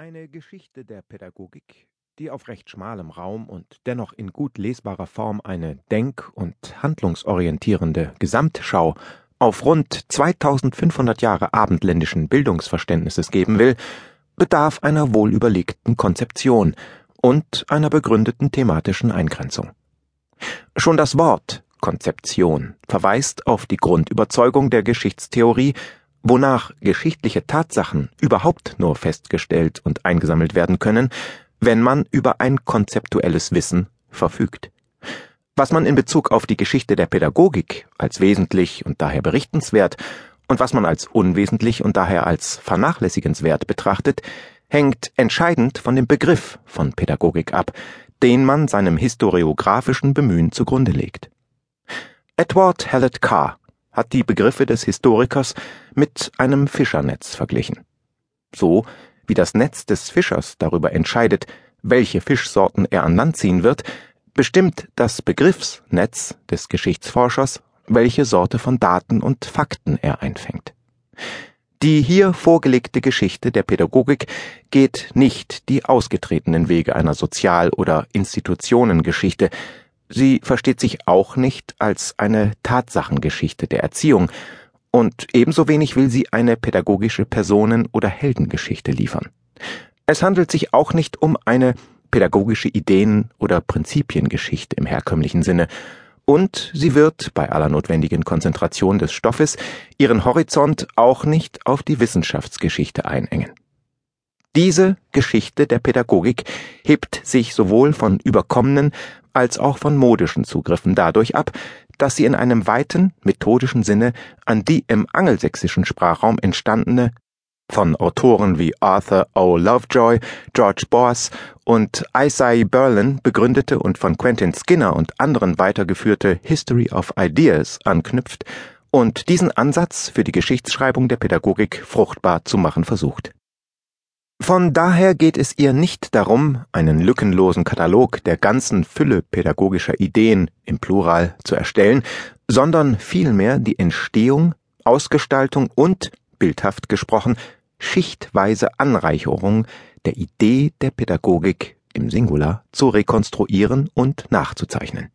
Eine Geschichte der Pädagogik, die auf recht schmalem Raum und dennoch in gut lesbarer Form eine denk- und handlungsorientierende Gesamtschau auf rund 2500 Jahre abendländischen Bildungsverständnisses geben will, bedarf einer wohlüberlegten Konzeption und einer begründeten thematischen Eingrenzung. Schon das Wort Konzeption verweist auf die Grundüberzeugung der Geschichtstheorie, wonach geschichtliche Tatsachen überhaupt nur festgestellt und eingesammelt werden können, wenn man über ein konzeptuelles Wissen verfügt. Was man in Bezug auf die Geschichte der Pädagogik als wesentlich und daher berichtenswert und was man als unwesentlich und daher als vernachlässigenswert betrachtet, hängt entscheidend von dem Begriff von Pädagogik ab, den man seinem historiografischen Bemühen zugrunde legt. Edward Hallett Carr hat die Begriffe des Historikers mit einem Fischernetz verglichen. So wie das Netz des Fischers darüber entscheidet, welche Fischsorten er an Land ziehen wird, bestimmt das Begriffsnetz des Geschichtsforschers, welche Sorte von Daten und Fakten er einfängt. Die hier vorgelegte Geschichte der Pädagogik geht nicht die ausgetretenen Wege einer Sozial- oder Institutionengeschichte, Sie versteht sich auch nicht als eine Tatsachengeschichte der Erziehung, und ebenso wenig will sie eine pädagogische Personen- oder Heldengeschichte liefern. Es handelt sich auch nicht um eine pädagogische Ideen- oder Prinzipiengeschichte im herkömmlichen Sinne, und sie wird, bei aller notwendigen Konzentration des Stoffes, ihren Horizont auch nicht auf die Wissenschaftsgeschichte einengen. Diese Geschichte der Pädagogik hebt sich sowohl von überkommenen als auch von modischen Zugriffen dadurch ab, dass sie in einem weiten methodischen Sinne an die im angelsächsischen Sprachraum entstandene von Autoren wie Arthur O. Lovejoy, George Boas und Isaiah Berlin begründete und von Quentin Skinner und anderen weitergeführte History of Ideas anknüpft und diesen Ansatz für die Geschichtsschreibung der Pädagogik fruchtbar zu machen versucht. Von daher geht es ihr nicht darum, einen lückenlosen Katalog der ganzen Fülle pädagogischer Ideen im Plural zu erstellen, sondern vielmehr die Entstehung, Ausgestaltung und, bildhaft gesprochen, schichtweise Anreicherung der Idee der Pädagogik im Singular zu rekonstruieren und nachzuzeichnen.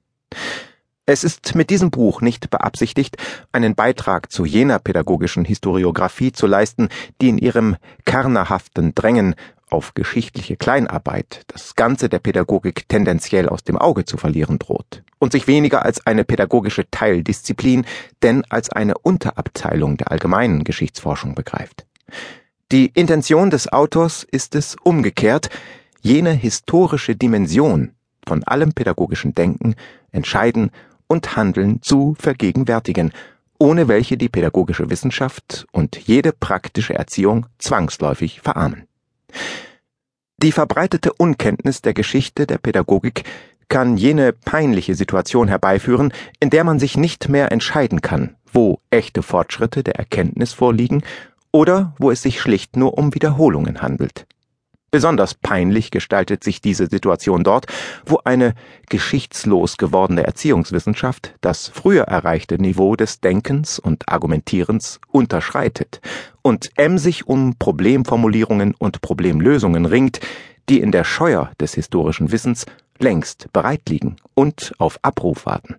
Es ist mit diesem Buch nicht beabsichtigt, einen Beitrag zu jener pädagogischen Historiographie zu leisten, die in ihrem kernerhaften Drängen auf geschichtliche Kleinarbeit das Ganze der Pädagogik tendenziell aus dem Auge zu verlieren droht und sich weniger als eine pädagogische Teildisziplin, denn als eine Unterabteilung der allgemeinen Geschichtsforschung begreift. Die Intention des Autors ist es umgekehrt, jene historische Dimension von allem pädagogischen Denken, Entscheiden und Handeln zu vergegenwärtigen, ohne welche die pädagogische Wissenschaft und jede praktische Erziehung zwangsläufig verarmen. Die verbreitete Unkenntnis der Geschichte der Pädagogik kann jene peinliche Situation herbeiführen, in der man sich nicht mehr entscheiden kann, wo echte Fortschritte der Erkenntnis vorliegen oder wo es sich schlicht nur um Wiederholungen handelt. Besonders peinlich gestaltet sich diese Situation dort, wo eine geschichtslos gewordene Erziehungswissenschaft das früher erreichte Niveau des Denkens und Argumentierens unterschreitet und emsig um Problemformulierungen und Problemlösungen ringt, die in der Scheuer des historischen Wissens längst bereit liegen und auf Abruf warten.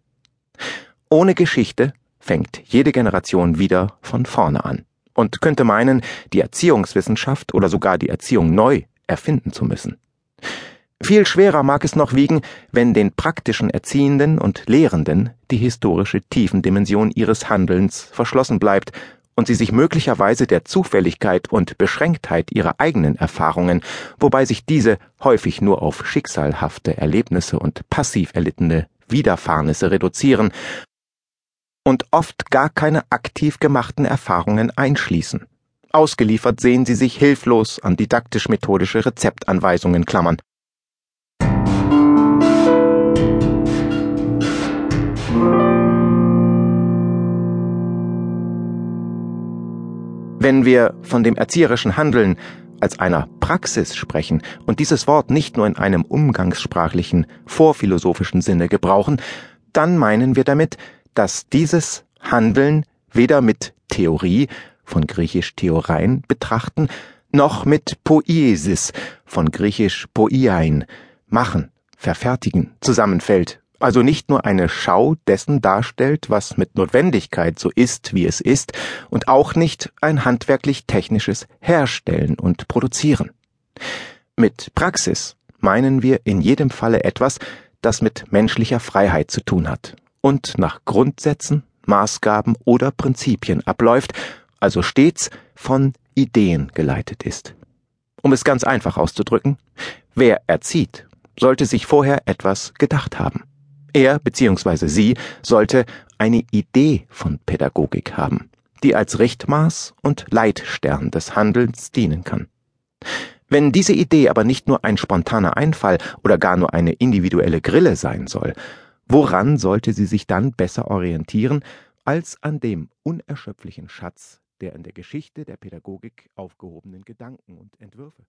Ohne Geschichte fängt jede Generation wieder von vorne an und könnte meinen, die Erziehungswissenschaft oder sogar die Erziehung neu erfinden zu müssen. Viel schwerer mag es noch wiegen, wenn den praktischen Erziehenden und Lehrenden die historische Tiefendimension ihres Handelns verschlossen bleibt und sie sich möglicherweise der Zufälligkeit und Beschränktheit ihrer eigenen Erfahrungen, wobei sich diese häufig nur auf schicksalhafte Erlebnisse und passiv erlittene Widerfahrnisse reduzieren und oft gar keine aktiv gemachten Erfahrungen einschließen. Ausgeliefert sehen sie sich hilflos an didaktisch-methodische Rezeptanweisungen klammern. Wenn wir von dem erzieherischen Handeln als einer Praxis sprechen und dieses Wort nicht nur in einem umgangssprachlichen, vorphilosophischen Sinne gebrauchen, dann meinen wir damit, dass dieses Handeln weder mit Theorie von griechisch Theorein betrachten, noch mit Poiesis von griechisch poiein, machen, verfertigen, zusammenfällt, also nicht nur eine Schau dessen darstellt, was mit Notwendigkeit so ist, wie es ist, und auch nicht ein handwerklich-technisches Herstellen und Produzieren. Mit Praxis meinen wir in jedem Falle etwas, das mit menschlicher Freiheit zu tun hat und nach Grundsätzen, Maßgaben oder Prinzipien abläuft, also stets von Ideen geleitet ist. Um es ganz einfach auszudrücken, wer erzieht, sollte sich vorher etwas gedacht haben. Er bzw. sie sollte eine Idee von Pädagogik haben, die als Richtmaß und Leitstern des Handelns dienen kann. Wenn diese Idee aber nicht nur ein spontaner Einfall oder gar nur eine individuelle Grille sein soll, woran sollte sie sich dann besser orientieren als an dem unerschöpflichen Schatz der in der Geschichte der Pädagogik aufgehobenen Gedanken und Entwürfe?